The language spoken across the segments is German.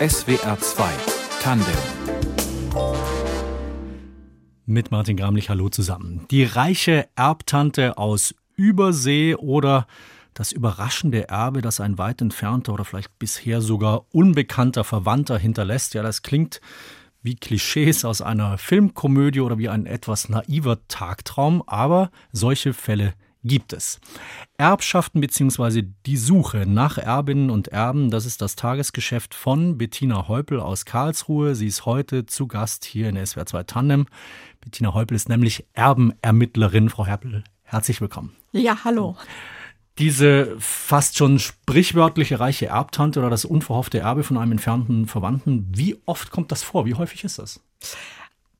SWR 2 Tandem mit Martin Gramlich. Hallo zusammen. Die reiche Erbtante aus Übersee oder das überraschende Erbe, das ein weit entfernter oder vielleicht bisher sogar unbekannter Verwandter hinterlässt. Ja, das klingt wie Klischees aus einer Filmkomödie oder wie ein etwas naiver Tagtraum, aber solche Fälle gibt es. Erbschaften bzw. die Suche nach Erbinnen und Erben, das ist das Tagesgeschäft von Bettina Heupel aus Karlsruhe. Sie ist heute zu Gast hier in SWR 2 Tandem. Bettina Heupel ist nämlich Erbenermittlerin. Frau Heupel, herzlich willkommen. Ja, hallo. Diese fast schon sprichwörtliche reiche Erbtante oder das unverhoffte Erbe von einem entfernten Verwandten, wie oft kommt das vor? Wie häufig ist das?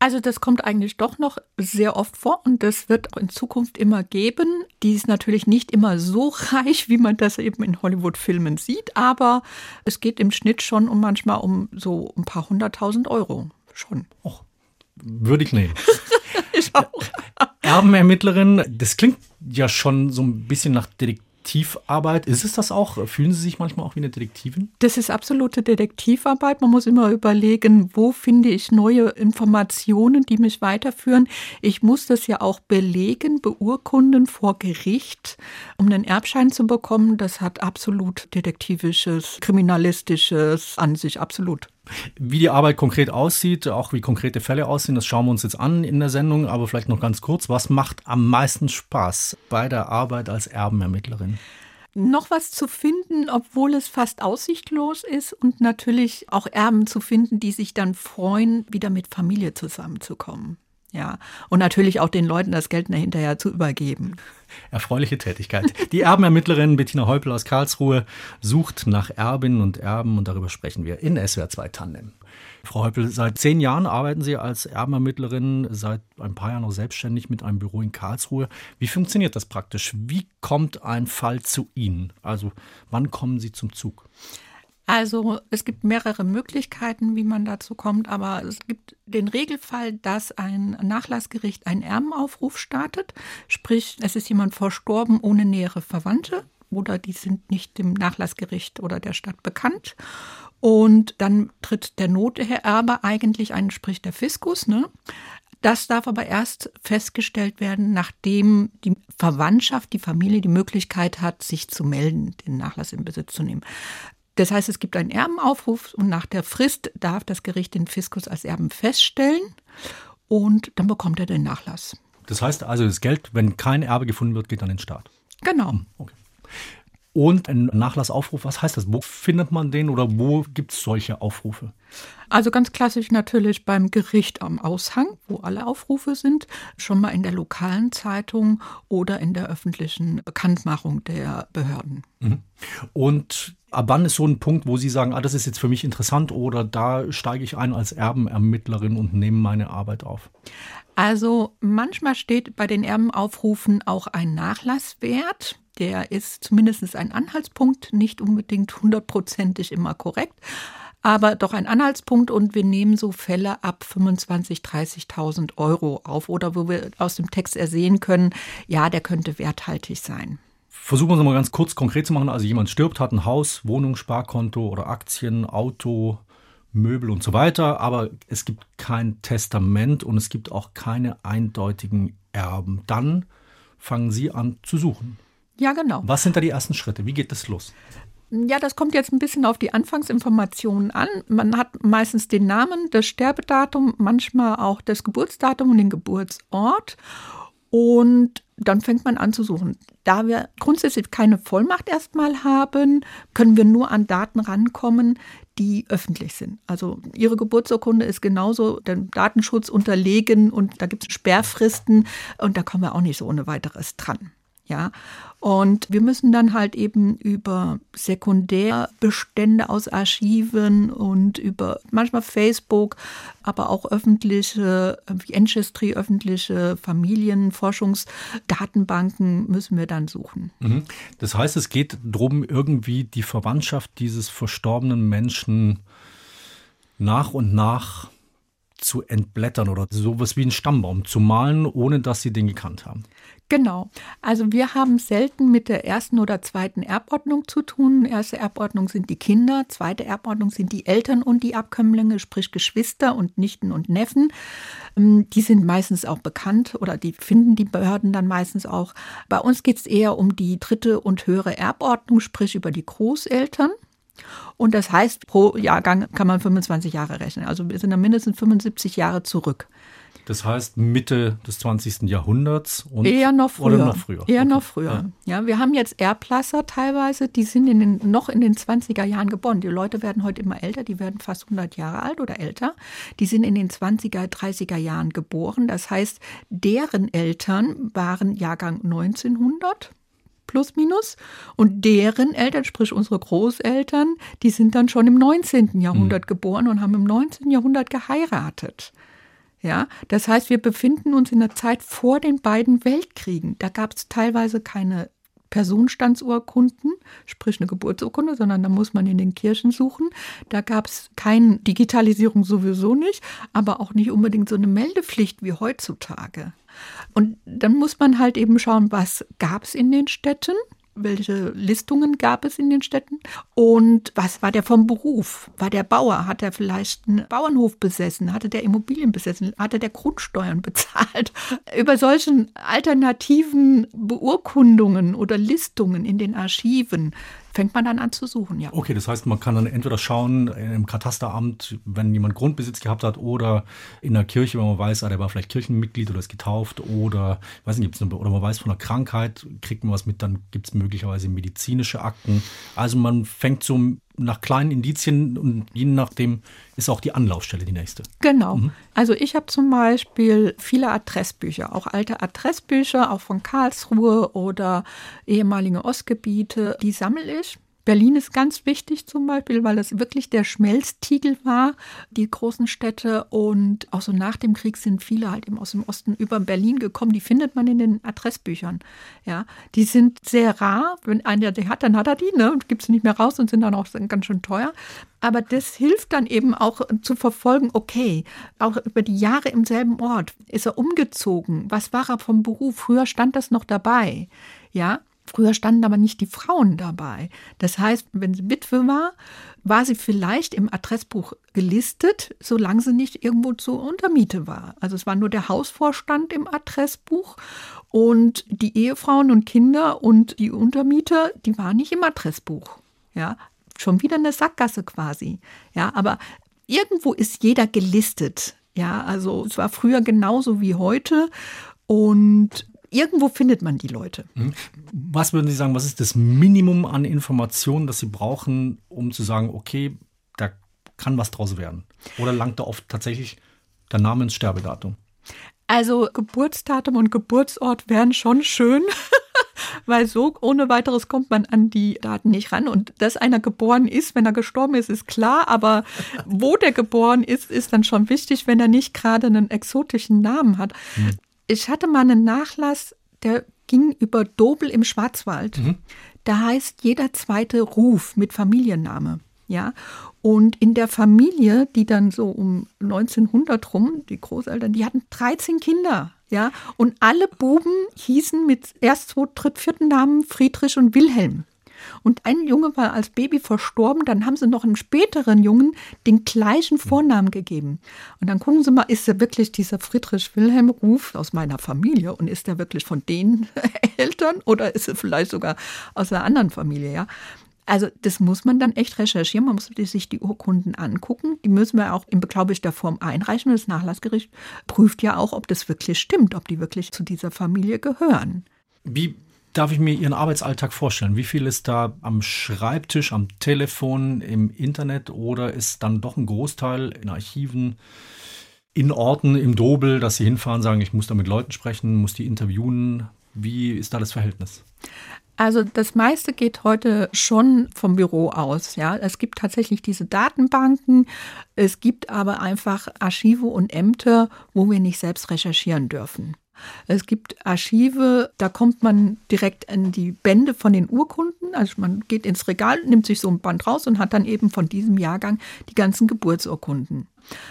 Also das kommt eigentlich doch noch sehr oft vor und das wird auch in Zukunft immer geben. Die ist natürlich nicht immer so reich, wie man das eben in Hollywood-Filmen sieht, aber es geht im Schnitt schon um manchmal um so ein paar hunderttausend Euro schon. Och, würde ich nehmen. ich auch. Erbenermittlerin, das klingt ja schon so ein bisschen nach Detektiv. Detektivarbeit. Ist es das auch? Fühlen Sie sich manchmal auch wie eine Detektivin? Das ist absolute Detektivarbeit. Man muss immer überlegen, wo finde ich neue Informationen, die mich weiterführen. Ich muss das ja auch belegen, beurkunden vor Gericht, um einen Erbschein zu bekommen. Das hat absolut detektivisches, kriminalistisches an sich, absolut. Wie die Arbeit konkret aussieht, auch wie konkrete Fälle aussehen, das schauen wir uns jetzt an in der Sendung. Aber vielleicht noch ganz kurz, was macht am meisten Spaß bei der Arbeit als Erbenermittlerin? noch was zu finden, obwohl es fast aussichtlos ist und natürlich auch Erben zu finden, die sich dann freuen, wieder mit Familie zusammenzukommen. Ja, und natürlich auch den Leuten das Geld hinterher zu übergeben. Erfreuliche Tätigkeit. Die Erbenermittlerin Bettina Heupel aus Karlsruhe sucht nach Erbinnen und Erben und darüber sprechen wir in SWR 2 Tandem. Frau Heupel, seit zehn Jahren arbeiten Sie als Erbenermittlerin, seit ein paar Jahren auch selbstständig mit einem Büro in Karlsruhe. Wie funktioniert das praktisch? Wie kommt ein Fall zu Ihnen? Also wann kommen Sie zum Zug? Also es gibt mehrere Möglichkeiten, wie man dazu kommt, aber es gibt den Regelfall, dass ein Nachlassgericht einen Erbenaufruf startet, sprich es ist jemand verstorben ohne nähere Verwandte oder die sind nicht dem Nachlassgericht oder der Stadt bekannt. Und dann tritt der Noterbe eigentlich ein, sprich der Fiskus. Ne? Das darf aber erst festgestellt werden, nachdem die Verwandtschaft, die Familie die Möglichkeit hat, sich zu melden, den Nachlass in Besitz zu nehmen. Das heißt, es gibt einen Erbenaufruf und nach der Frist darf das Gericht den Fiskus als Erben feststellen und dann bekommt er den Nachlass. Das heißt also, das Geld, wenn kein Erbe gefunden wird, geht an den Staat. Genau. Hm, okay. Und ein Nachlassaufruf, was heißt das? Wo findet man den oder wo gibt es solche Aufrufe? Also ganz klassisch natürlich beim Gericht am Aushang, wo alle Aufrufe sind, schon mal in der lokalen Zeitung oder in der öffentlichen Bekanntmachung der Behörden. Mhm. Und ab wann ist so ein Punkt, wo Sie sagen, ah, das ist jetzt für mich interessant oder da steige ich ein als Erbenermittlerin und nehme meine Arbeit auf? Also manchmal steht bei den Erbenaufrufen auch ein Nachlasswert. Der ist zumindest ein Anhaltspunkt, nicht unbedingt hundertprozentig immer korrekt, aber doch ein Anhaltspunkt und wir nehmen so Fälle ab 25.000, 30.000 Euro auf oder wo wir aus dem Text ersehen können, ja, der könnte werthaltig sein. Versuchen wir es mal ganz kurz konkret zu machen. Also jemand stirbt, hat ein Haus, Wohnung, Sparkonto oder Aktien, Auto, Möbel und so weiter, aber es gibt kein Testament und es gibt auch keine eindeutigen Erben. Dann fangen Sie an zu suchen. Ja, genau. Was sind da die ersten Schritte? Wie geht das los? Ja, das kommt jetzt ein bisschen auf die Anfangsinformationen an. Man hat meistens den Namen, das Sterbedatum, manchmal auch das Geburtsdatum und den Geburtsort. Und dann fängt man an zu suchen. Da wir grundsätzlich keine Vollmacht erstmal haben, können wir nur an Daten rankommen, die öffentlich sind. Also Ihre Geburtsurkunde ist genauso dem Datenschutz unterlegen und da gibt es Sperrfristen und da kommen wir auch nicht so ohne weiteres dran. Ja, und wir müssen dann halt eben über Sekundärbestände aus Archiven und über manchmal Facebook, aber auch öffentliche, wie Ancestry, öffentliche Familienforschungsdatenbanken müssen wir dann suchen. Mhm. Das heißt, es geht darum, irgendwie die Verwandtschaft dieses verstorbenen Menschen nach und nach zu entblättern oder sowas wie einen Stammbaum zu malen, ohne dass Sie den gekannt haben. Genau. Also wir haben selten mit der ersten oder zweiten Erbordnung zu tun. Erste Erbordnung sind die Kinder, zweite Erbordnung sind die Eltern und die Abkömmlinge, sprich Geschwister und Nichten und Neffen. Ähm, die sind meistens auch bekannt oder die finden die Behörden dann meistens auch. Bei uns geht es eher um die dritte und höhere Erbordnung, sprich über die Großeltern. Und das heißt, pro Jahrgang kann man 25 Jahre rechnen. Also wir sind dann mindestens 75 Jahre zurück. Das heißt Mitte des 20. Jahrhunderts und eher noch früher. Oder noch früher. Eher okay. noch früher. Ja. ja. wir haben jetzt Erblasser teilweise, die sind in den, noch in den 20er Jahren geboren. Die Leute werden heute immer älter, die werden fast 100 Jahre alt oder älter. Die sind in den 20er, 30er Jahren geboren. Das heißt, deren Eltern waren Jahrgang 1900 plus minus. Und deren Eltern, sprich unsere Großeltern, die sind dann schon im 19. Jahrhundert mhm. geboren und haben im 19. Jahrhundert geheiratet. Ja, das heißt, wir befinden uns in der Zeit vor den beiden Weltkriegen. Da gab es teilweise keine Personenstandsurkunden, sprich eine Geburtsurkunde, sondern da muss man in den Kirchen suchen. Da gab es keine Digitalisierung sowieso nicht, aber auch nicht unbedingt so eine Meldepflicht wie heutzutage. Und dann muss man halt eben schauen, was gab es in den Städten welche Listungen gab es in den Städten und was war der vom Beruf? War der Bauer? Hat er vielleicht einen Bauernhof besessen? Hatte der Immobilien besessen? Hatte der Grundsteuern bezahlt? Über solchen alternativen Beurkundungen oder Listungen in den Archiven fängt man dann an zu suchen, ja. Okay, das heißt, man kann dann entweder schauen im Katasteramt, wenn jemand Grundbesitz gehabt hat, oder in der Kirche, wenn man weiß, ah, der war vielleicht Kirchenmitglied oder ist getauft, oder weiß nicht, gibt's oder man weiß von einer Krankheit, kriegt man was mit, dann gibt es möglicherweise medizinische Akten. Also man fängt so nach kleinen Indizien und je nachdem ist auch die Anlaufstelle die nächste. Genau. Mhm. Also ich habe zum Beispiel viele Adressbücher, auch alte Adressbücher, auch von Karlsruhe oder ehemalige Ostgebiete, die sammle ich. Berlin ist ganz wichtig zum Beispiel, weil es wirklich der Schmelztiegel war, die großen Städte. Und auch so nach dem Krieg sind viele halt eben aus dem Osten über Berlin gekommen. Die findet man in den Adressbüchern. Ja, die sind sehr rar. Wenn einer die hat, dann hat er die, ne? Gibt sie nicht mehr raus und sind dann auch ganz schön teuer. Aber das hilft dann eben auch zu verfolgen, okay, auch über die Jahre im selben Ort ist er umgezogen. Was war er vom Beruf? Früher stand das noch dabei. Ja, Früher standen aber nicht die Frauen dabei. Das heißt, wenn sie Witwe war, war sie vielleicht im Adressbuch gelistet, solange sie nicht irgendwo zur Untermiete war. Also es war nur der Hausvorstand im Adressbuch und die Ehefrauen und Kinder und die Untermieter, die waren nicht im Adressbuch. Ja, schon wieder eine Sackgasse quasi. Ja, aber irgendwo ist jeder gelistet. Ja, also es war früher genauso wie heute. Und irgendwo findet man die Leute. Mhm. Was würden Sie sagen, was ist das Minimum an Informationen, das Sie brauchen, um zu sagen, okay, da kann was draus werden? Oder langt da oft tatsächlich der Name ins Sterbedatum? Also Geburtsdatum und Geburtsort wären schon schön. weil so ohne weiteres kommt man an die Daten nicht ran. Und dass einer geboren ist, wenn er gestorben ist, ist klar, aber wo der geboren ist, ist dann schon wichtig, wenn er nicht gerade einen exotischen Namen hat. Hm. Ich hatte mal einen Nachlass, der ging über Dobel im Schwarzwald. Mhm. Da heißt jeder zweite Ruf mit Familienname. Ja, und in der Familie, die dann so um 1900 rum, die Großeltern, die hatten 13 Kinder. Ja, und alle Buben hießen mit erst, zwei, dritt, vierten Namen Friedrich und Wilhelm. Und ein Junge war als Baby verstorben, dann haben sie noch einem späteren Jungen den gleichen Vornamen gegeben. Und dann gucken sie mal, ist er wirklich dieser Friedrich Wilhelm Ruf aus meiner Familie und ist er wirklich von den Eltern oder ist er vielleicht sogar aus einer anderen Familie, ja? Also das muss man dann echt recherchieren. Man muss sich die Urkunden angucken. Die müssen wir auch in beglaubigter Form einreichen. Das Nachlassgericht prüft ja auch, ob das wirklich stimmt, ob die wirklich zu dieser Familie gehören. Wie darf ich mir Ihren Arbeitsalltag vorstellen? Wie viel ist da am Schreibtisch, am Telefon, im Internet oder ist dann doch ein Großteil in Archiven, in Orten, im Dobel, dass Sie hinfahren, sagen, ich muss da mit Leuten sprechen, muss die interviewen? Wie ist da das Verhältnis? Also das meiste geht heute schon vom Büro aus. Ja, es gibt tatsächlich diese Datenbanken. Es gibt aber einfach Archive und Ämter, wo wir nicht selbst recherchieren dürfen. Es gibt Archive, da kommt man direkt an die Bände von den Urkunden. Also man geht ins Regal, nimmt sich so ein Band raus und hat dann eben von diesem Jahrgang die ganzen Geburtsurkunden.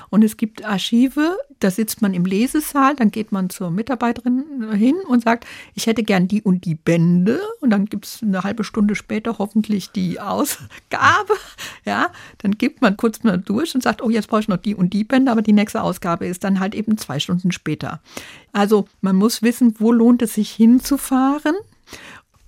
Und es gibt Archive, da sitzt man im Lesesaal, dann geht man zur Mitarbeiterin hin und sagt, ich hätte gern die und die Bände. Und dann gibt es eine halbe Stunde später hoffentlich die Ausgabe. Ja, dann gibt man kurz mal durch und sagt, oh, jetzt brauche ich noch die und die Bände, aber die nächste Ausgabe ist dann halt eben zwei Stunden später. Also man muss wissen, wo lohnt es sich hinzufahren.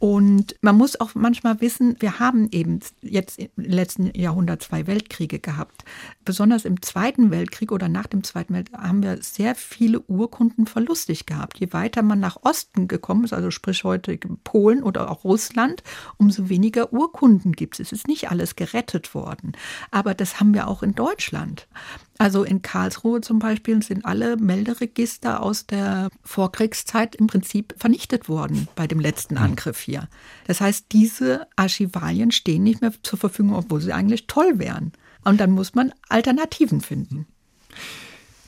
Und man muss auch manchmal wissen, wir haben eben jetzt im letzten Jahrhundert zwei Weltkriege gehabt. Besonders im Zweiten Weltkrieg oder nach dem Zweiten Weltkrieg haben wir sehr viele Urkunden verlustig gehabt. Je weiter man nach Osten gekommen ist, also sprich heute Polen oder auch Russland, umso weniger Urkunden gibt es. Es ist nicht alles gerettet worden. Aber das haben wir auch in Deutschland. Also in Karlsruhe zum Beispiel sind alle Melderegister aus der Vorkriegszeit im Prinzip vernichtet worden bei dem letzten hm. Angriff hier. Das heißt, diese Archivalien stehen nicht mehr zur Verfügung, obwohl sie eigentlich toll wären. Und dann muss man Alternativen finden.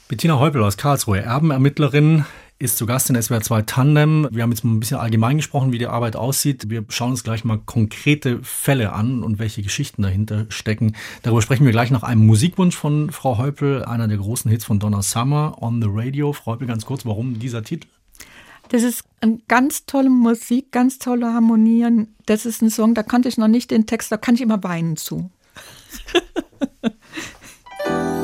Bettina Heupel aus Karlsruhe, Erbenermittlerin, ist zu Gast in SWR 2 Tandem. Wir haben jetzt mal ein bisschen allgemein gesprochen, wie die Arbeit aussieht. Wir schauen uns gleich mal konkrete Fälle an und welche Geschichten dahinter stecken. Darüber sprechen wir gleich nach einem Musikwunsch von Frau Heupel, einer der großen Hits von Donna Summer on the Radio. Frau Heupel, ganz kurz, warum dieser Titel? Das ist eine ganz tolle Musik, ganz tolle Harmonien. Das ist ein Song, da kannte ich noch nicht den Text, da kann ich immer weinen zu.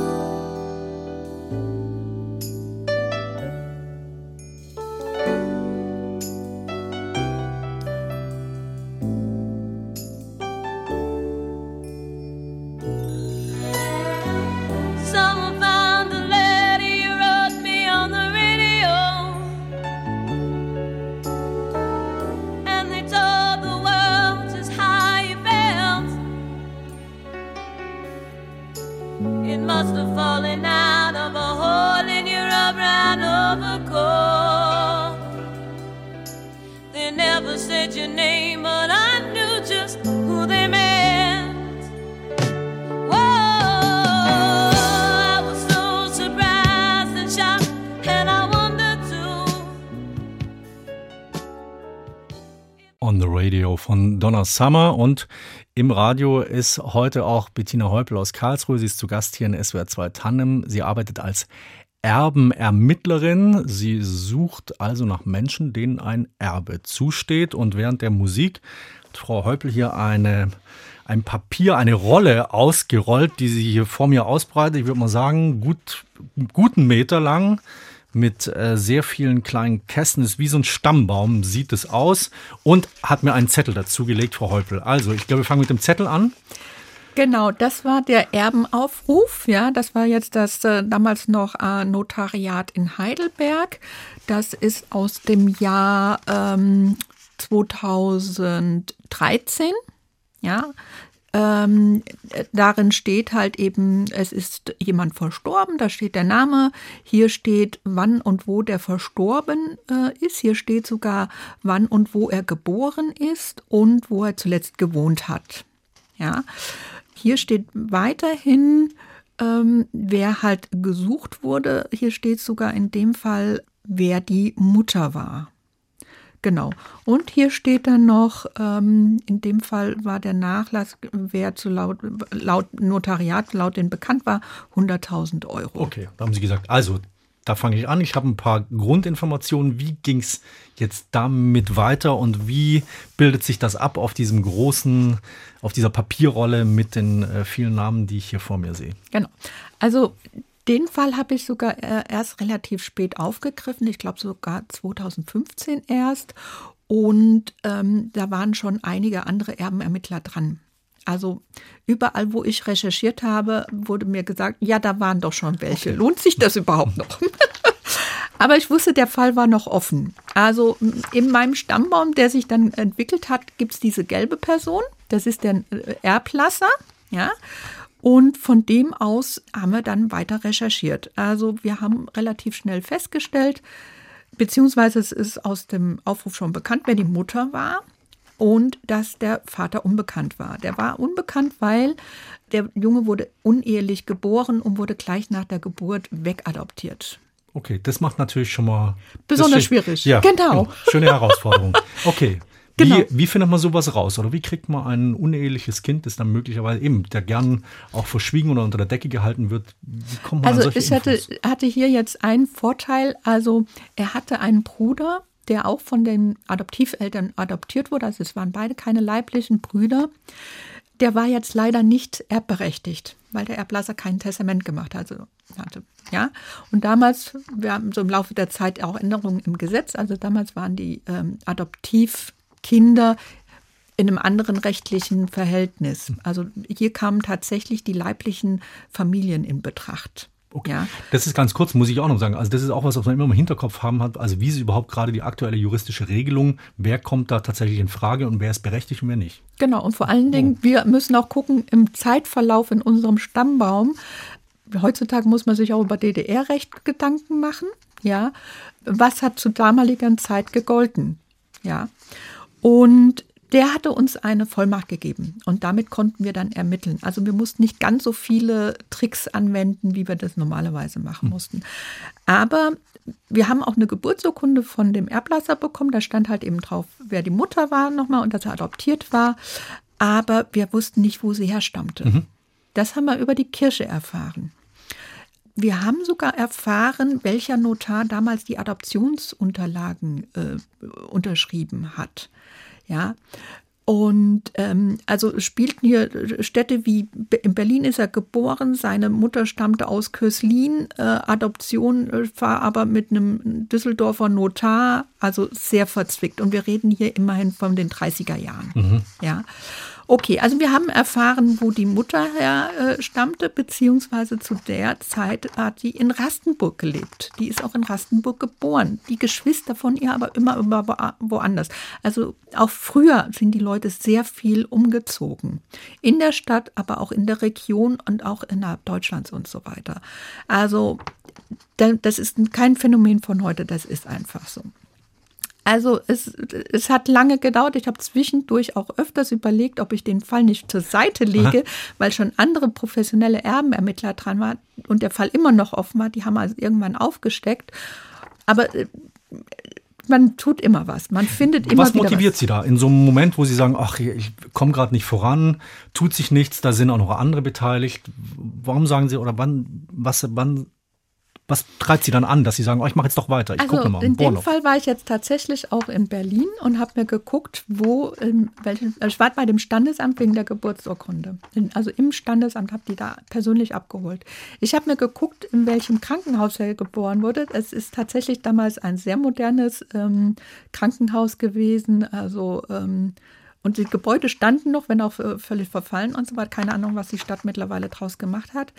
von Donna Summer und im Radio ist heute auch Bettina Heupel aus Karlsruhe. Sie ist zu Gast hier in SWR 2 Tandem. Sie arbeitet als Erbenermittlerin. Sie sucht also nach Menschen, denen ein Erbe zusteht. Und während der Musik hat Frau Heupel hier eine, ein Papier, eine Rolle ausgerollt, die sie hier vor mir ausbreitet. Ich würde mal sagen, gut, guten Meter lang mit äh, sehr vielen kleinen Kästen. ist wie so ein Stammbaum, sieht es aus. Und hat mir einen Zettel dazugelegt, Frau Heupel. Also, ich glaube, wir fangen mit dem Zettel an. Genau, das war der Erbenaufruf. Ja, das war jetzt das äh, damals noch äh, Notariat in Heidelberg. Das ist aus dem Jahr ähm, 2013. Ja, ähm, darin steht halt eben, es ist jemand verstorben, da steht der Name, hier steht, wann und wo der verstorben äh, ist, hier steht sogar, wann und wo er geboren ist und wo er zuletzt gewohnt hat. Ja, hier steht weiterhin, ähm, wer halt gesucht wurde, hier steht sogar in dem Fall, wer die Mutter war. Genau. Und hier steht dann noch, ähm, in dem Fall war der Nachlasswert zu laut, laut Notariat, laut den bekannt war, 100.000 Euro. Okay, da haben Sie gesagt, also da fange ich an. Ich habe ein paar Grundinformationen. Wie ging es jetzt damit weiter und wie bildet sich das ab auf diesem großen, auf dieser Papierrolle mit den äh, vielen Namen, die ich hier vor mir sehe? Genau. Also den Fall habe ich sogar äh, erst relativ spät aufgegriffen, ich glaube sogar 2015 erst. Und ähm, da waren schon einige andere Erbenermittler dran. Also überall, wo ich recherchiert habe, wurde mir gesagt, ja, da waren doch schon welche. Lohnt sich das überhaupt noch? Aber ich wusste, der Fall war noch offen. Also in meinem Stammbaum, der sich dann entwickelt hat, gibt es diese gelbe Person. Das ist der äh, Erblasser. Ja. Und von dem aus haben wir dann weiter recherchiert. Also wir haben relativ schnell festgestellt, beziehungsweise es ist aus dem Aufruf schon bekannt, wer die Mutter war und dass der Vater unbekannt war. Der war unbekannt, weil der Junge wurde unehelich geboren und wurde gleich nach der Geburt wegadoptiert. Okay, das macht natürlich schon mal besonders schwierig. Ja, genau. genau. Schöne Herausforderung. Okay, Genau. Wie, wie, findet man sowas raus? Oder wie kriegt man ein uneheliches Kind, das dann möglicherweise eben, der gern auch verschwiegen oder unter der Decke gehalten wird? Wie kommt man also ich hatte, hatte hier jetzt einen Vorteil. Also er hatte einen Bruder, der auch von den Adoptiveltern adoptiert wurde. Also es waren beide keine leiblichen Brüder. Der war jetzt leider nicht erbberechtigt, weil der Erblasser kein Testament gemacht hatte. Ja, und damals, wir haben so im Laufe der Zeit auch Änderungen im Gesetz. Also damals waren die ähm, Adoptivkinder in einem anderen rechtlichen Verhältnis. Also hier kamen tatsächlich die leiblichen Familien in Betracht. Okay. Ja. Das ist ganz kurz, muss ich auch noch sagen. Also das ist auch was, was man immer im Hinterkopf haben hat. Also wie ist überhaupt gerade die aktuelle juristische Regelung? Wer kommt da tatsächlich in Frage und wer ist berechtigt und wer nicht? Genau. Und vor allen Dingen, oh. wir müssen auch gucken im Zeitverlauf in unserem Stammbaum. Heutzutage muss man sich auch über DDR-Recht Gedanken machen. Ja. Was hat zu damaliger Zeit gegolten? Ja. Und der hatte uns eine Vollmacht gegeben und damit konnten wir dann ermitteln. Also wir mussten nicht ganz so viele Tricks anwenden, wie wir das normalerweise machen hm. mussten. Aber wir haben auch eine Geburtsurkunde von dem Erblasser bekommen. Da stand halt eben drauf, wer die Mutter war nochmal und dass er adoptiert war. Aber wir wussten nicht, wo sie herstammte. Mhm. Das haben wir über die Kirche erfahren. Wir haben sogar erfahren, welcher Notar damals die Adoptionsunterlagen äh, unterschrieben hat. Ja. Und ähm, also spielten hier Städte wie in Berlin ist er geboren, seine Mutter stammte aus Köslin, äh, Adoption äh, war aber mit einem Düsseldorfer Notar, also sehr verzwickt. Und wir reden hier immerhin von den 30er Jahren. Mhm. Ja. Okay, also wir haben erfahren, wo die Mutter her äh, stammte, beziehungsweise zu der Zeit hat die in Rastenburg gelebt. Die ist auch in Rastenburg geboren. Die Geschwister von ihr aber immer, immer woanders. Also auch früher sind die Leute sehr viel umgezogen. In der Stadt, aber auch in der Region und auch innerhalb Deutschlands und so weiter. Also das ist kein Phänomen von heute, das ist einfach so. Also es, es hat lange gedauert. Ich habe zwischendurch auch öfters überlegt, ob ich den Fall nicht zur Seite lege, Aha. weil schon andere professionelle Erbenermittler dran waren und der Fall immer noch offen war. Die haben also irgendwann aufgesteckt. Aber äh, man tut immer was. Man findet immer was motiviert was. Sie da in so einem Moment, wo Sie sagen, ach, ich komme gerade nicht voran, tut sich nichts, da sind auch noch andere beteiligt. Warum sagen Sie oder wann, was, wann was treibt Sie dann an, dass Sie sagen, oh, ich mache jetzt doch weiter, ich also gucke mal. In dem Fall war ich jetzt tatsächlich auch in Berlin und habe mir geguckt, wo, in welchen, also ich war bei dem Standesamt wegen der Geburtsurkunde. Also im Standesamt habe die da persönlich abgeholt. Ich habe mir geguckt, in welchem Krankenhaus er geboren wurde. Es ist tatsächlich damals ein sehr modernes ähm, Krankenhaus gewesen. Also ähm, und die Gebäude standen noch, wenn auch völlig verfallen und so weiter. Keine Ahnung, was die Stadt mittlerweile draus gemacht hat.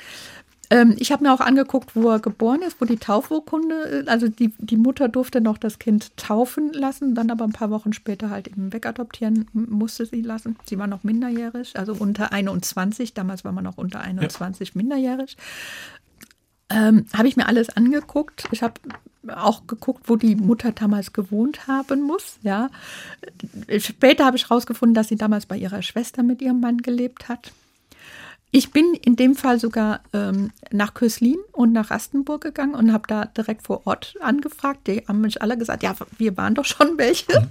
Ähm, ich habe mir auch angeguckt, wo er geboren ist, wo die Taufurkunde, also die, die Mutter durfte noch das Kind taufen lassen, dann aber ein paar Wochen später halt eben wegadoptieren musste sie lassen. Sie war noch minderjährig, also unter 21, damals war man noch unter 21 ja. minderjährig. Ähm, habe ich mir alles angeguckt. Ich habe auch geguckt, wo die Mutter damals gewohnt haben muss. Ja. Später habe ich herausgefunden, dass sie damals bei ihrer Schwester mit ihrem Mann gelebt hat. Ich bin in dem Fall sogar ähm, nach Köslin und nach Rastenburg gegangen und habe da direkt vor Ort angefragt. Die haben mich alle gesagt, ja, wir waren doch schon welche. Mhm.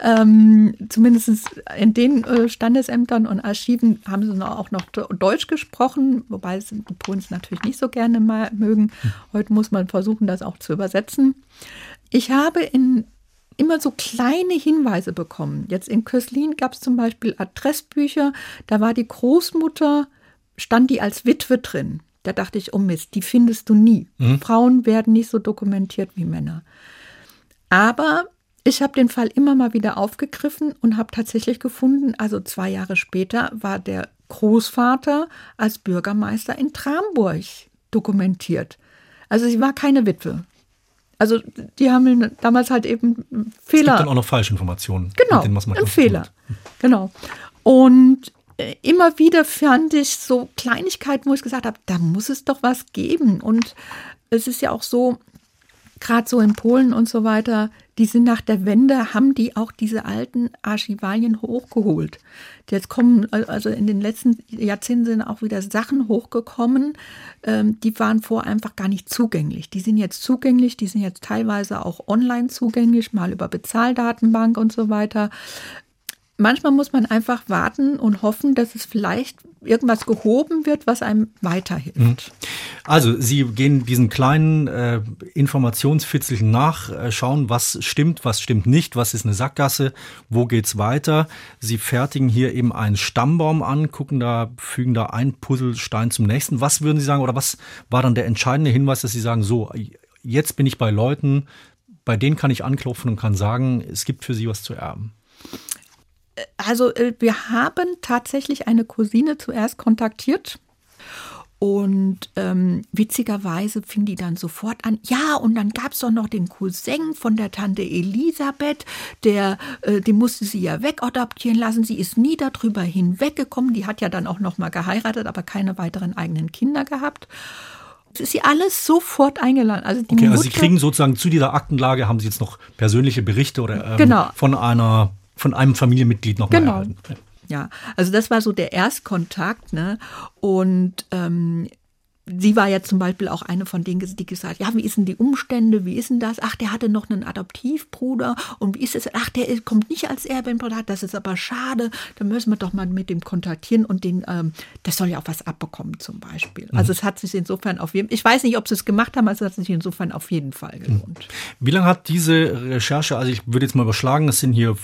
Ähm, Zumindest in den äh, Standesämtern und Archiven haben sie auch noch Deutsch gesprochen, wobei sie die Polen es natürlich nicht so gerne mal mögen. Mhm. Heute muss man versuchen, das auch zu übersetzen. Ich habe in immer so kleine Hinweise bekommen. Jetzt in Köslin gab es zum Beispiel Adressbücher, da war die Großmutter stand die als Witwe drin. Da dachte ich, oh Mist, die findest du nie. Mhm. Frauen werden nicht so dokumentiert wie Männer. Aber ich habe den Fall immer mal wieder aufgegriffen und habe tatsächlich gefunden, also zwei Jahre später war der Großvater als Bürgermeister in Tramburg dokumentiert. Also sie war keine Witwe. Also die haben damals halt eben Fehler. Es gibt dann auch noch Falschinformationen. Genau, ein Fehler. Genau. Und immer wieder fand ich so Kleinigkeiten, wo ich gesagt habe, da muss es doch was geben. Und es ist ja auch so, gerade so in Polen und so weiter, die sind nach der Wende, haben die auch diese alten Archivalien hochgeholt. Jetzt kommen, also in den letzten Jahrzehnten sind auch wieder Sachen hochgekommen, ähm, die waren vorher einfach gar nicht zugänglich. Die sind jetzt zugänglich, die sind jetzt teilweise auch online zugänglich, mal über Bezahldatenbank und so weiter. Manchmal muss man einfach warten und hoffen, dass es vielleicht irgendwas gehoben wird, was einem weiterhilft. Mhm. Also Sie gehen diesen kleinen äh, Informationsfitzelchen nach, äh, schauen, was stimmt, was stimmt nicht, was ist eine Sackgasse, wo geht's weiter. Sie fertigen hier eben einen Stammbaum an, gucken da, fügen da ein Puzzlestein zum nächsten. Was würden Sie sagen oder was war dann der entscheidende Hinweis, dass Sie sagen, so, jetzt bin ich bei Leuten, bei denen kann ich anklopfen und kann sagen, es gibt für Sie was zu erben? Also äh, wir haben tatsächlich eine Cousine zuerst kontaktiert. Und ähm, witzigerweise fing die dann sofort an, ja, und dann gab es doch noch den Cousin von der Tante Elisabeth, der, äh, die musste sie ja wegadoptieren lassen. Sie ist nie darüber hinweggekommen. Die hat ja dann auch noch mal geheiratet, aber keine weiteren eigenen Kinder gehabt. Das ist sie alles sofort eingeladen. Also, die okay, also Sie kriegen sozusagen zu dieser Aktenlage, haben Sie jetzt noch persönliche Berichte oder ähm, genau. von einer von einem Familienmitglied nochmal genau. erhalten. Ja, also das war so der Erstkontakt, ne? Und ähm, sie war ja zum Beispiel auch eine von denen, die gesagt, ja, wie ist denn die Umstände, wie ist denn das? Ach, der hatte noch einen Adoptivbruder und wie ist es? Ach, der kommt nicht als Erbe in Produkt, das ist aber schade. Da müssen wir doch mal mit dem kontaktieren und den, ähm, der soll ja auch was abbekommen zum Beispiel. Mhm. Also es hat sich insofern auf jeden, ich weiß nicht, ob sie es gemacht haben, aber es hat sich insofern auf jeden Fall gelohnt. Wie lange hat diese Recherche, also ich würde jetzt mal überschlagen, es sind hier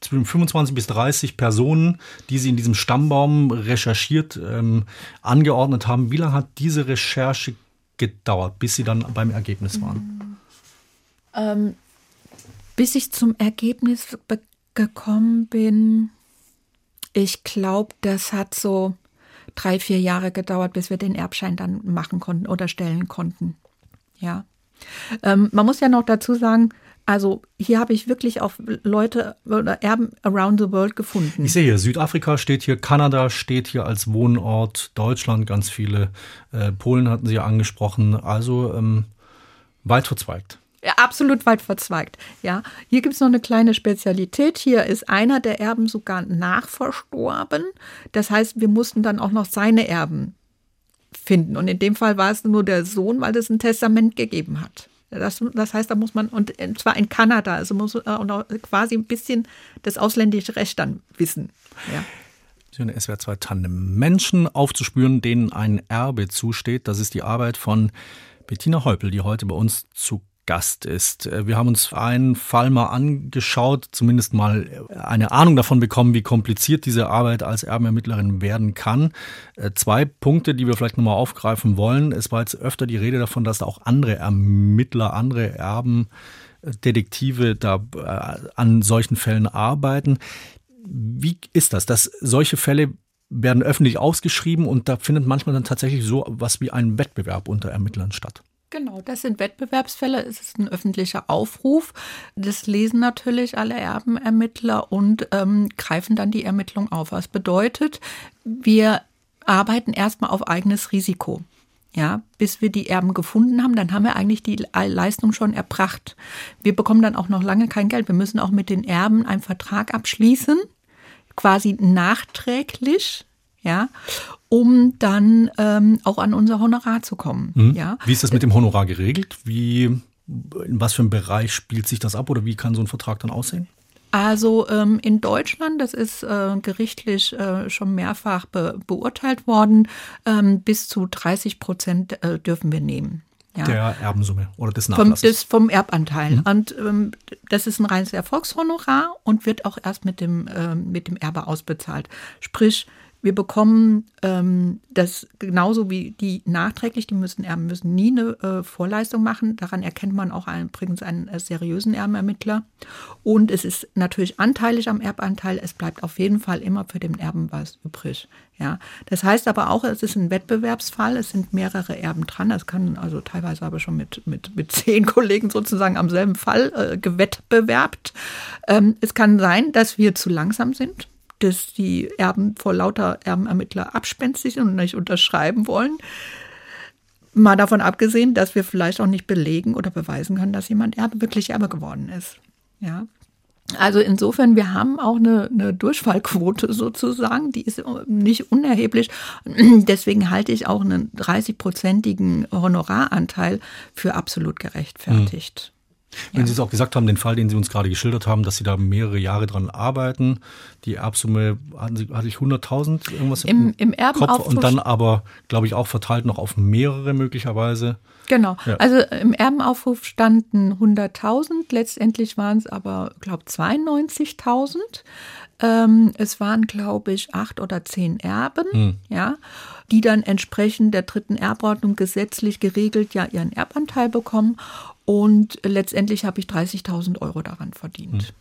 zwischen 25 bis 30 Personen, die sie in diesem Stammbaum recherchiert, ähm, angeordnet haben. Wie lange hat diese Recherche gedauert, bis sie dann beim Ergebnis waren? Ähm, bis ich zum Ergebnis gekommen bin, ich glaube, das hat so drei, vier Jahre gedauert, bis wir den Erbschein dann machen konnten oder stellen konnten. Ja. Ähm, man muss ja noch dazu sagen, also hier habe ich wirklich auch Leute oder Erben around the world gefunden. Ich sehe hier, Südafrika steht hier, Kanada steht hier als Wohnort, Deutschland ganz viele, äh, Polen hatten Sie ja angesprochen, also ähm, weit verzweigt. Ja, absolut weit verzweigt. Ja, hier gibt es noch eine kleine Spezialität. Hier ist einer der Erben sogar nachverstorben. Das heißt, wir mussten dann auch noch seine Erben finden. Und in dem Fall war es nur der Sohn, weil es ein Testament gegeben hat. Das, das heißt, da muss man, und zwar in Kanada, also muss man auch quasi ein bisschen das ausländische Recht dann wissen. Ja. Schöne SWR 2 Tandem. Menschen aufzuspüren, denen ein Erbe zusteht, das ist die Arbeit von Bettina Heupel, die heute bei uns zu Gast ist. Äh, wir haben uns einen Fall mal angeschaut, zumindest mal eine Ahnung davon bekommen, wie kompliziert diese Arbeit als Erbenermittlerin werden kann. Äh, zwei Punkte, die wir vielleicht nochmal aufgreifen wollen. Es war jetzt öfter die Rede davon, dass auch andere Ermittler, andere Erben, äh, Detektive da an solchen Fällen arbeiten. Wie ist das, dass solche Fälle werden öffentlich ausgeschrieben und da findet manchmal dann tatsächlich so was wie ein Wettbewerb unter Ermittlern statt? Genau, das sind Wettbewerbsfälle. Es ist ein öffentlicher Aufruf. Das lesen natürlich alle Erbenermittler und ähm, greifen dann die Ermittlung auf. Was bedeutet, wir arbeiten erstmal auf eigenes Risiko. Ja, bis wir die Erben gefunden haben, dann haben wir eigentlich die Leistung schon erbracht. Wir bekommen dann auch noch lange kein Geld. Wir müssen auch mit den Erben einen Vertrag abschließen, quasi nachträglich, ja, um dann ähm, auch an unser Honorar zu kommen. Mhm. Ja. Wie ist das mit dem Honorar geregelt? Wie, in was für einem Bereich spielt sich das ab oder wie kann so ein Vertrag dann aussehen? Also ähm, in Deutschland, das ist äh, gerichtlich äh, schon mehrfach be beurteilt worden, ähm, bis zu 30 Prozent äh, dürfen wir nehmen. Ja. Der Erbensumme oder des Nachlasses. Vom, des, vom Erbanteil. Mhm. Und ähm, das ist ein reines Erfolgshonorar und wird auch erst mit dem, äh, mit dem Erbe ausbezahlt. Sprich, wir bekommen ähm, das genauso wie die nachträglich, die müssen Erben müssen nie eine äh, Vorleistung machen. Daran erkennt man auch einen, übrigens einen äh, seriösen Erbenermittler. Und es ist natürlich anteilig am Erbanteil. Es bleibt auf jeden Fall immer für den Erben was übrig. Ja, das heißt aber auch, es ist ein Wettbewerbsfall. Es sind mehrere Erben dran. Es kann also teilweise aber schon mit, mit, mit zehn Kollegen sozusagen am selben Fall äh, gewettbewerbt. Ähm, es kann sein, dass wir zu langsam sind dass die Erben vor lauter Erbenermittler abspenstig sind und nicht unterschreiben wollen. Mal davon abgesehen, dass wir vielleicht auch nicht belegen oder beweisen können, dass jemand Erbe wirklich Erbe geworden ist. Ja. Also insofern, wir haben auch eine, eine Durchfallquote sozusagen, die ist nicht unerheblich. Deswegen halte ich auch einen 30-prozentigen Honoraranteil für absolut gerechtfertigt. Wenn Ja. Sie es auch gesagt haben, den Fall, den Sie uns gerade geschildert haben, dass Sie da mehrere Jahre dran arbeiten, die Erbsumme, hatten Sie, hatte ich 100.000 irgendwas Im- im Kopf Erbenaufruf- und dann aber, glaube ich, auch verteilt noch auf mehrere möglicherweise. Genau. Ja. Also im Erbenaufruf standen 100.000, letztendlich waren es aber, glaube 92.000. Ähm, es waren, glaube ich, acht oder zehn Erben, ja, die dann entsprechend der dritten Erbordnung gesetzlich geregelt ja ihren Erbanteil bekommen. Und letztendlich habe ich 30.000 Euro daran verdient.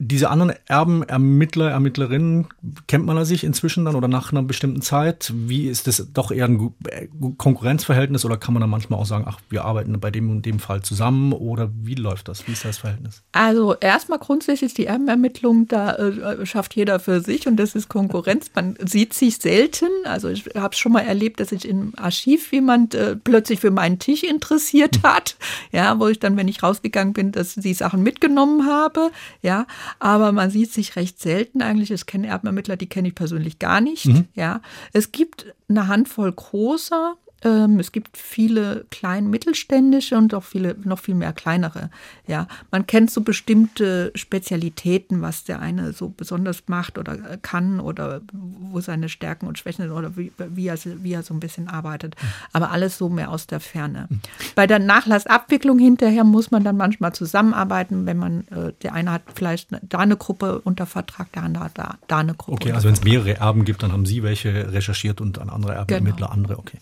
Diese anderen Erben, Ermittler, Ermittlerinnen, kennt man da sich inzwischen dann oder nach einer bestimmten Zeit? Wie ist das doch eher ein äh, Konkurrenzverhältnis oder kann man dann manchmal auch sagen, ach, wir arbeiten bei dem und dem Fall zusammen oder wie läuft das? Wie ist das Verhältnis? Also erstmal grundsätzlich die Erbenermittlung, da äh, schafft jeder für sich und das ist Konkurrenz. Man sieht sich selten. Also ich habe schon mal erlebt, dass sich im Archiv jemand äh, plötzlich für meinen Tisch interessiert hat. Ja, wo ich dann, wenn ich rausgegangen bin, dass die Sachen mitgenommen habe. Ja, aber man sieht sich recht selten eigentlich. Ich kenne Erbenermittler, die kenne ich persönlich gar nicht. Ja, es gibt eine Handvoll großer. Ähm, es gibt viele klein mittelständische und auch viele noch viel mehr kleinere. Ja, man kennt so bestimmte Spezialitäten, was der eine so besonders macht oder äh, kann oder wo seine Stärken und Schwächen sind oder wie, wie, er, wie er so ein bisschen arbeitet. Aber alles so mehr aus der Ferne. Bei der Nachlassabwicklung hinterher muss man dann manchmal zusammenarbeiten, wenn man äh, der eine hat vielleicht da eine Gruppe unter Vertrag, der andere hat da, da eine Gruppe. Okay, also wenn es mehrere Erben gibt, dann haben Sie welche recherchiert und ein anderer Erbenermittler Genau. andere. Okay.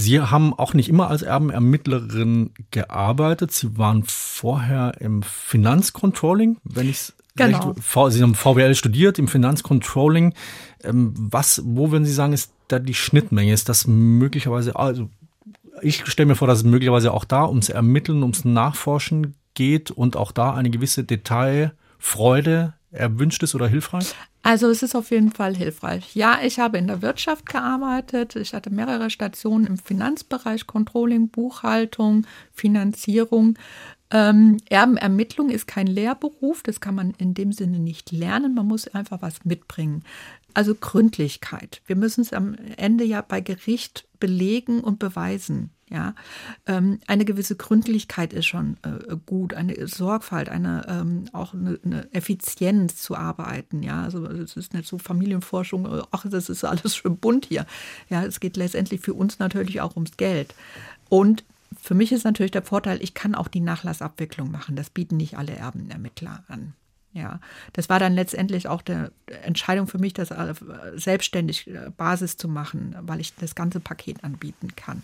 Sie haben auch nicht immer als Erbenermittlerin gearbeitet. Sie waren vorher im Finanzcontrolling, wenn ich es Genau. recht. Sie haben VWL studiert im Finanzcontrolling. Ähm, Was, wo würden Sie sagen, ist da die Schnittmenge? Ist das möglicherweise, also ich stelle mir vor, dass es möglicherweise auch da ums Ermitteln, ums Nachforschen geht und auch da eine gewisse Detailfreude erwünscht ist oder hilfreich? Also es ist auf jeden Fall hilfreich. Ja, ich habe in der Wirtschaft gearbeitet. Ich hatte mehrere Stationen im Finanzbereich, Controlling, Buchhaltung, Finanzierung. Ähm, Erbenermittlung ist kein Lehrberuf, das kann man in dem Sinne nicht lernen. Man muss einfach was mitbringen. Also Gründlichkeit. Wir müssen es am Ende ja bei Gericht belegen und beweisen. Ja, ähm, eine gewisse Gründlichkeit ist schon äh, gut, eine Sorgfalt, eine ähm, auch eine, eine Effizienz zu arbeiten. Ja, also es ist nicht so Familienforschung, äh, ach, das ist alles schön bunt hier. Ja, es geht letztendlich für uns natürlich auch ums Geld. Und für mich ist natürlich der Vorteil, ich kann auch die Nachlassabwicklung machen. Das bieten nicht alle Erbenermittler an. Ja, das war dann letztendlich auch die Entscheidung für mich, das äh, selbstständig äh, Basis zu machen, weil ich das ganze Paket anbieten kann.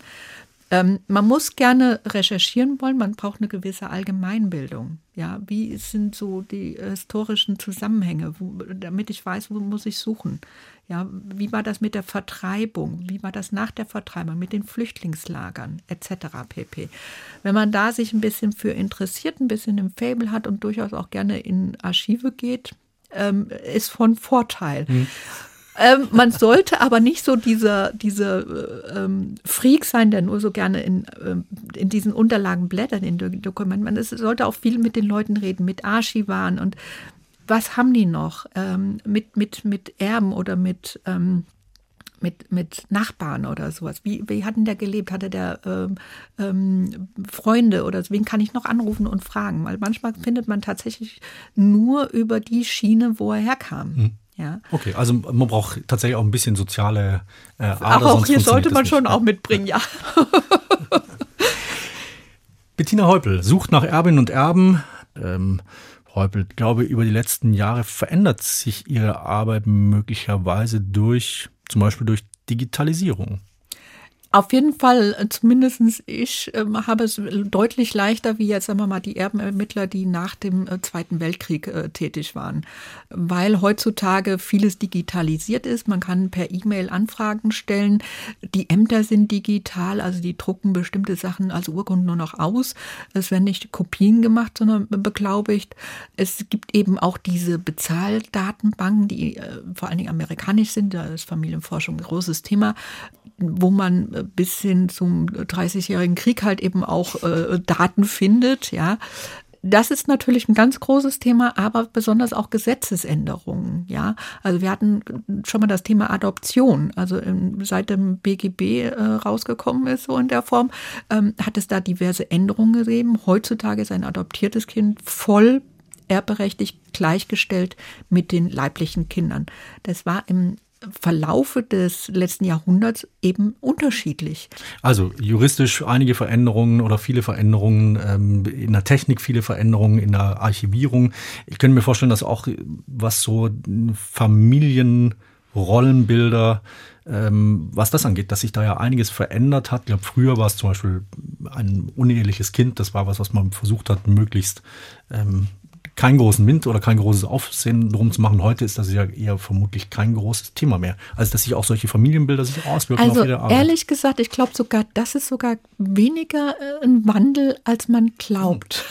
Ähm, man muss gerne recherchieren wollen, man braucht eine gewisse Allgemeinbildung. Ja, wie sind so die äh, historischen Zusammenhänge, wo, damit ich weiß, wo muss ich suchen? Ja, wie war das mit der Vertreibung? Wie war das nach der Vertreibung mit den Flüchtlingslagern etc. pp. Wenn man da sich ein bisschen für interessiert, ein bisschen im Fable hat und durchaus auch gerne in Archive geht, ähm, ist von Vorteil. Ähm, man sollte aber nicht so dieser, dieser äh, ähm, Freak sein, der nur so gerne in, ähm, in diesen Unterlagen blättert, in den Dokumenten. Man es sollte auch viel mit den Leuten reden, mit Archivaren und was haben die noch? Ähm, mit, mit, mit Erben oder mit, ähm, mit, mit Nachbarn oder sowas. Wie, wie hat denn der gelebt? Hatte der ähm, ähm, Freunde oder so? wen kann ich noch anrufen und fragen? Weil manchmal findet man tatsächlich nur über die Schiene, wo er herkam. Ja. Okay, also man braucht tatsächlich auch ein bisschen soziale äh, Ader. Aber auch hier sollte man schon Ja. auch mitbringen, ja. Bettina Heupel sucht nach Erbinnen und Erben. Ähm, Heupel, ich glaube, über die letzten Jahre verändert sich ihre Arbeit möglicherweise durch, zum Beispiel durch Digitalisierung. Auf jeden Fall, äh, zumindest ich ähm, habe es deutlich leichter wie jetzt, sagen wir mal, die Erbenermittler, die nach dem äh, Zweiten Weltkrieg äh, tätig waren. Weil heutzutage vieles digitalisiert ist. Man kann per E-Mail Anfragen stellen. Die Ämter sind digital, also die drucken bestimmte Sachen, also Urkunden nur noch aus. Es werden nicht Kopien gemacht, sondern beglaubigt. Es gibt eben auch diese Bezahldatenbanken, die äh, vor allen Dingen amerikanisch sind. Da ist Familienforschung ein großes Thema wo man äh, bis hin zum 30-jährigen Krieg halt eben auch äh, Daten findet, ja. das ist natürlich ein ganz großes Thema, aber besonders auch Gesetzesänderungen. Ja, also wir hatten schon mal das Thema Adoption. Also ähm, seit dem BGB äh, rausgekommen ist, so in der Form, ähm, hat es da diverse Änderungen gegeben. Heutzutage ist ein adoptiertes Kind voll erbberechtigt gleichgestellt mit den leiblichen Kindern. Das war im Verlaufe des letzten Jahrhunderts eben unterschiedlich. Also juristisch einige Veränderungen oder viele Veränderungen, ähm, in der Technik viele Veränderungen, in der Archivierung. Ich könnte mir vorstellen, dass auch was so Familienrollenbilder, ähm, was das angeht, dass sich da ja einiges verändert hat. Ich glaube, früher war es zum Beispiel ein uneheliches Kind, das war was, was man versucht hat, möglichst ähm, keinen großen Wind oder kein großes Aufsehen drum zu machen. Heute ist das ja eher vermutlich kein großes Thema mehr. Also dass sich auch solche Familienbilder sich auswirken also, auf jede Arbeit. Ehrlich gesagt, ich glaube sogar, das ist sogar weniger äh, ein Wandel, als man glaubt.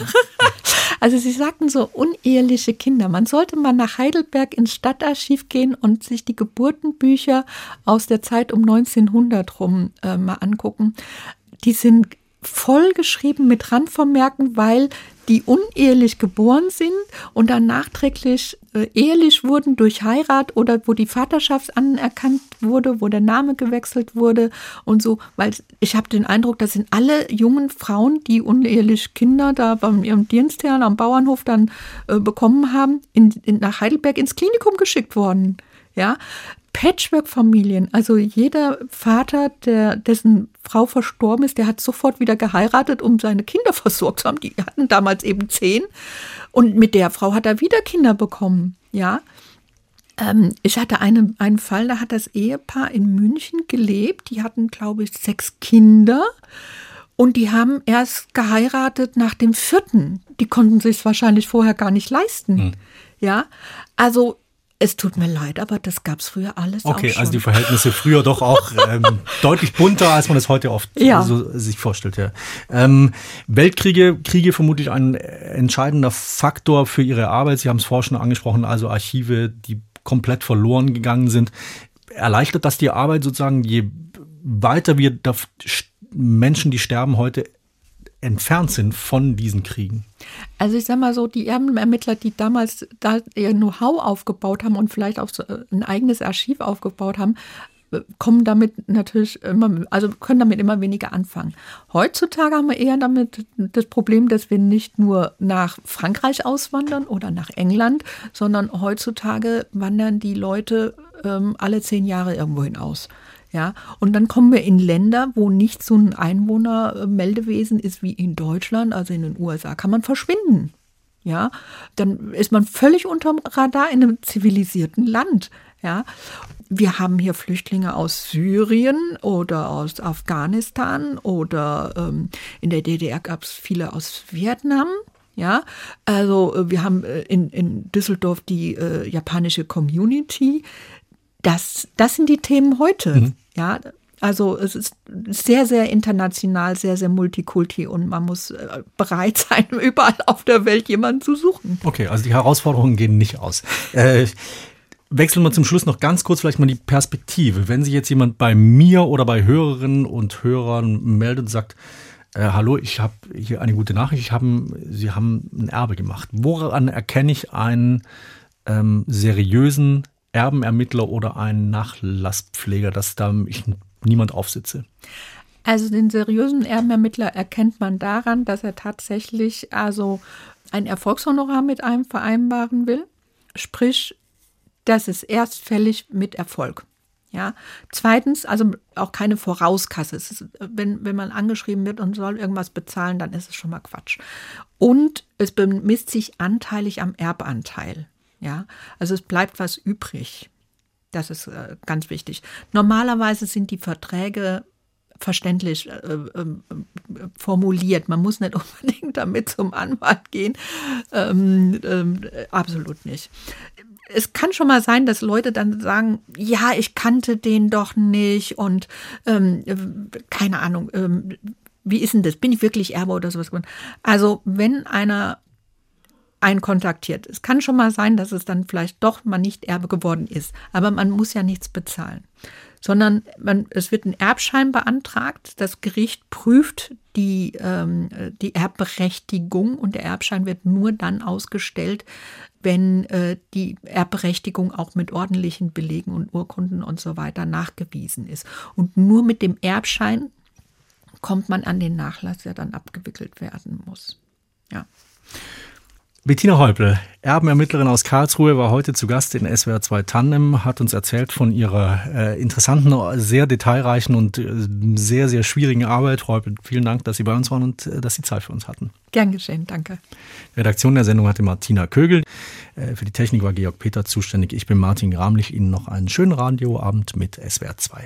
also Sie sagten so uneheliche Kinder. Man sollte mal nach Heidelberg ins Stadtarchiv gehen und sich die Geburtenbücher aus der Zeit um 1900 rum äh, mal angucken. Die sind voll geschrieben mit Randvermerken, weil die unehelich geboren sind und dann nachträglich äh, ehelich wurden durch Heirat oder wo die Vaterschaft anerkannt wurde, wo der Name gewechselt wurde und so, weil ich habe den Eindruck, das sind alle jungen Frauen, die unehelich Kinder da beim ihrem Dienstherrn am Bauernhof dann äh, bekommen haben, in, in, nach Heidelberg ins Klinikum geschickt worden. Ja, Patchwork-Familien. Also jeder Vater, der, dessen Frau verstorben ist, der hat sofort wieder geheiratet, um seine Kinder versorgt zu haben. Die hatten damals eben zehn. Und mit der Frau hat er wieder Kinder bekommen. Ja. Ähm, ich hatte eine, einen Fall, da hat das Ehepaar in München gelebt. Die hatten, glaube ich, sechs Kinder. Und die haben erst geheiratet nach dem vierten. Die konnten sich wahrscheinlich vorher gar nicht leisten. Hm. Ja, also es tut mir leid, aber das gab es früher alles okay, auch schon. also die Verhältnisse früher doch auch ähm, deutlich bunter, als man es heute oft ja. so sich vorstellt. Ja. Ähm, Weltkriege, Kriege vermutlich ein entscheidender Faktor für Ihre Arbeit. Sie haben es vorher schon angesprochen, also Archive, die komplett verloren gegangen sind. Erleichtert das die Arbeit sozusagen, je weiter wir Menschen, die sterben heute, entfernt sind von diesen Kriegen? Also ich sage mal so, die Erbenermittler, die damals da ihr Know-how aufgebaut haben und vielleicht auch äh, ein eigenes Archiv aufgebaut haben, äh, kommen damit natürlich immer, also können damit immer weniger anfangen. Heutzutage haben wir eher damit das Problem, dass wir nicht nur nach Frankreich auswandern oder nach England, sondern heutzutage wandern die Leute ähm, alle zehn Jahre irgendwo hinaus. Ja, und dann kommen wir in Länder, wo nicht so ein Einwohnermeldewesen ist wie in Deutschland, also in den USA, kann man verschwinden. Ja, dann ist man völlig unterm Radar in einem zivilisierten Land. Ja, wir haben hier Flüchtlinge aus Syrien oder aus Afghanistan oder ähm, in der DDR gab es viele aus Vietnam. Ja, also äh, wir haben äh, in, in Düsseldorf die äh, japanische Community. Das, das sind die Themen heute. Mhm. Ja, also es ist sehr, sehr international, sehr, sehr multikulti und man muss äh, bereit sein, überall auf der Welt jemanden zu suchen. Okay, also die Herausforderungen gehen nicht aus. Äh, wechseln wir zum Schluss noch ganz kurz vielleicht mal die Perspektive. Wenn sich jetzt jemand bei mir oder bei Hörerinnen und Hörern meldet und sagt, äh, hallo, ich habe hier eine gute Nachricht, ich hab, Sie haben ein Erbe gemacht. Woran erkenne ich einen ähm, seriösen Erbenermittler oder einen Nachlasspfleger, dass da ich niemand aufsitze? Also den seriösen Erbenermittler erkennt man daran, dass er tatsächlich also ein Erfolgshonorar mit einem vereinbaren will. Sprich, das ist erst fällig mit Erfolg. Ja. Zweitens, also auch keine Vorauskasse. Ist, wenn, wenn man angeschrieben wird und soll irgendwas bezahlen, dann ist es schon mal Quatsch. Und es bemisst sich anteilig am Erbanteil. Ja, also es bleibt was übrig. Das ist äh, ganz wichtig. Normalerweise sind die Verträge verständlich äh, äh, formuliert. Man muss nicht unbedingt damit zum Anwalt gehen. Ähm, ähm, absolut nicht. Es kann schon mal sein, dass Leute dann sagen, ja, ich kannte den doch nicht und ähm, keine Ahnung, ähm, wie ist denn das? Bin ich wirklich Erbe oder sowas? Also wenn einer einen kontaktiert. Es kann schon mal sein, dass es dann vielleicht doch mal nicht Erbe geworden ist, aber man muss ja nichts bezahlen. sondern man, es wird ein Erbschein beantragt. Das Gericht prüft die, ähm, die Erbberechtigung und der Erbschein wird nur dann ausgestellt, wenn äh, die Erbberechtigung auch mit ordentlichen Belegen und Urkunden und so weiter nachgewiesen ist. Und nur mit dem Erbschein kommt man an den Nachlass, der dann abgewickelt werden muss. Ja. Bettina Häupl, Erbenermittlerin aus Karlsruhe, war heute zu Gast in SWR 2 Tandem, hat uns erzählt von ihrer äh, interessanten, sehr detailreichen und äh, sehr, sehr schwierigen Arbeit. Häupl, vielen Dank, dass Sie bei uns waren und äh, dass Sie Zeit für uns hatten. Gern geschehen, danke. Redaktion der Sendung hatte Martina Kögel. Äh, für die Technik war Georg Peter zuständig. Ich bin Martin Gramlich. Ihnen noch einen schönen Radioabend mit SWR 2.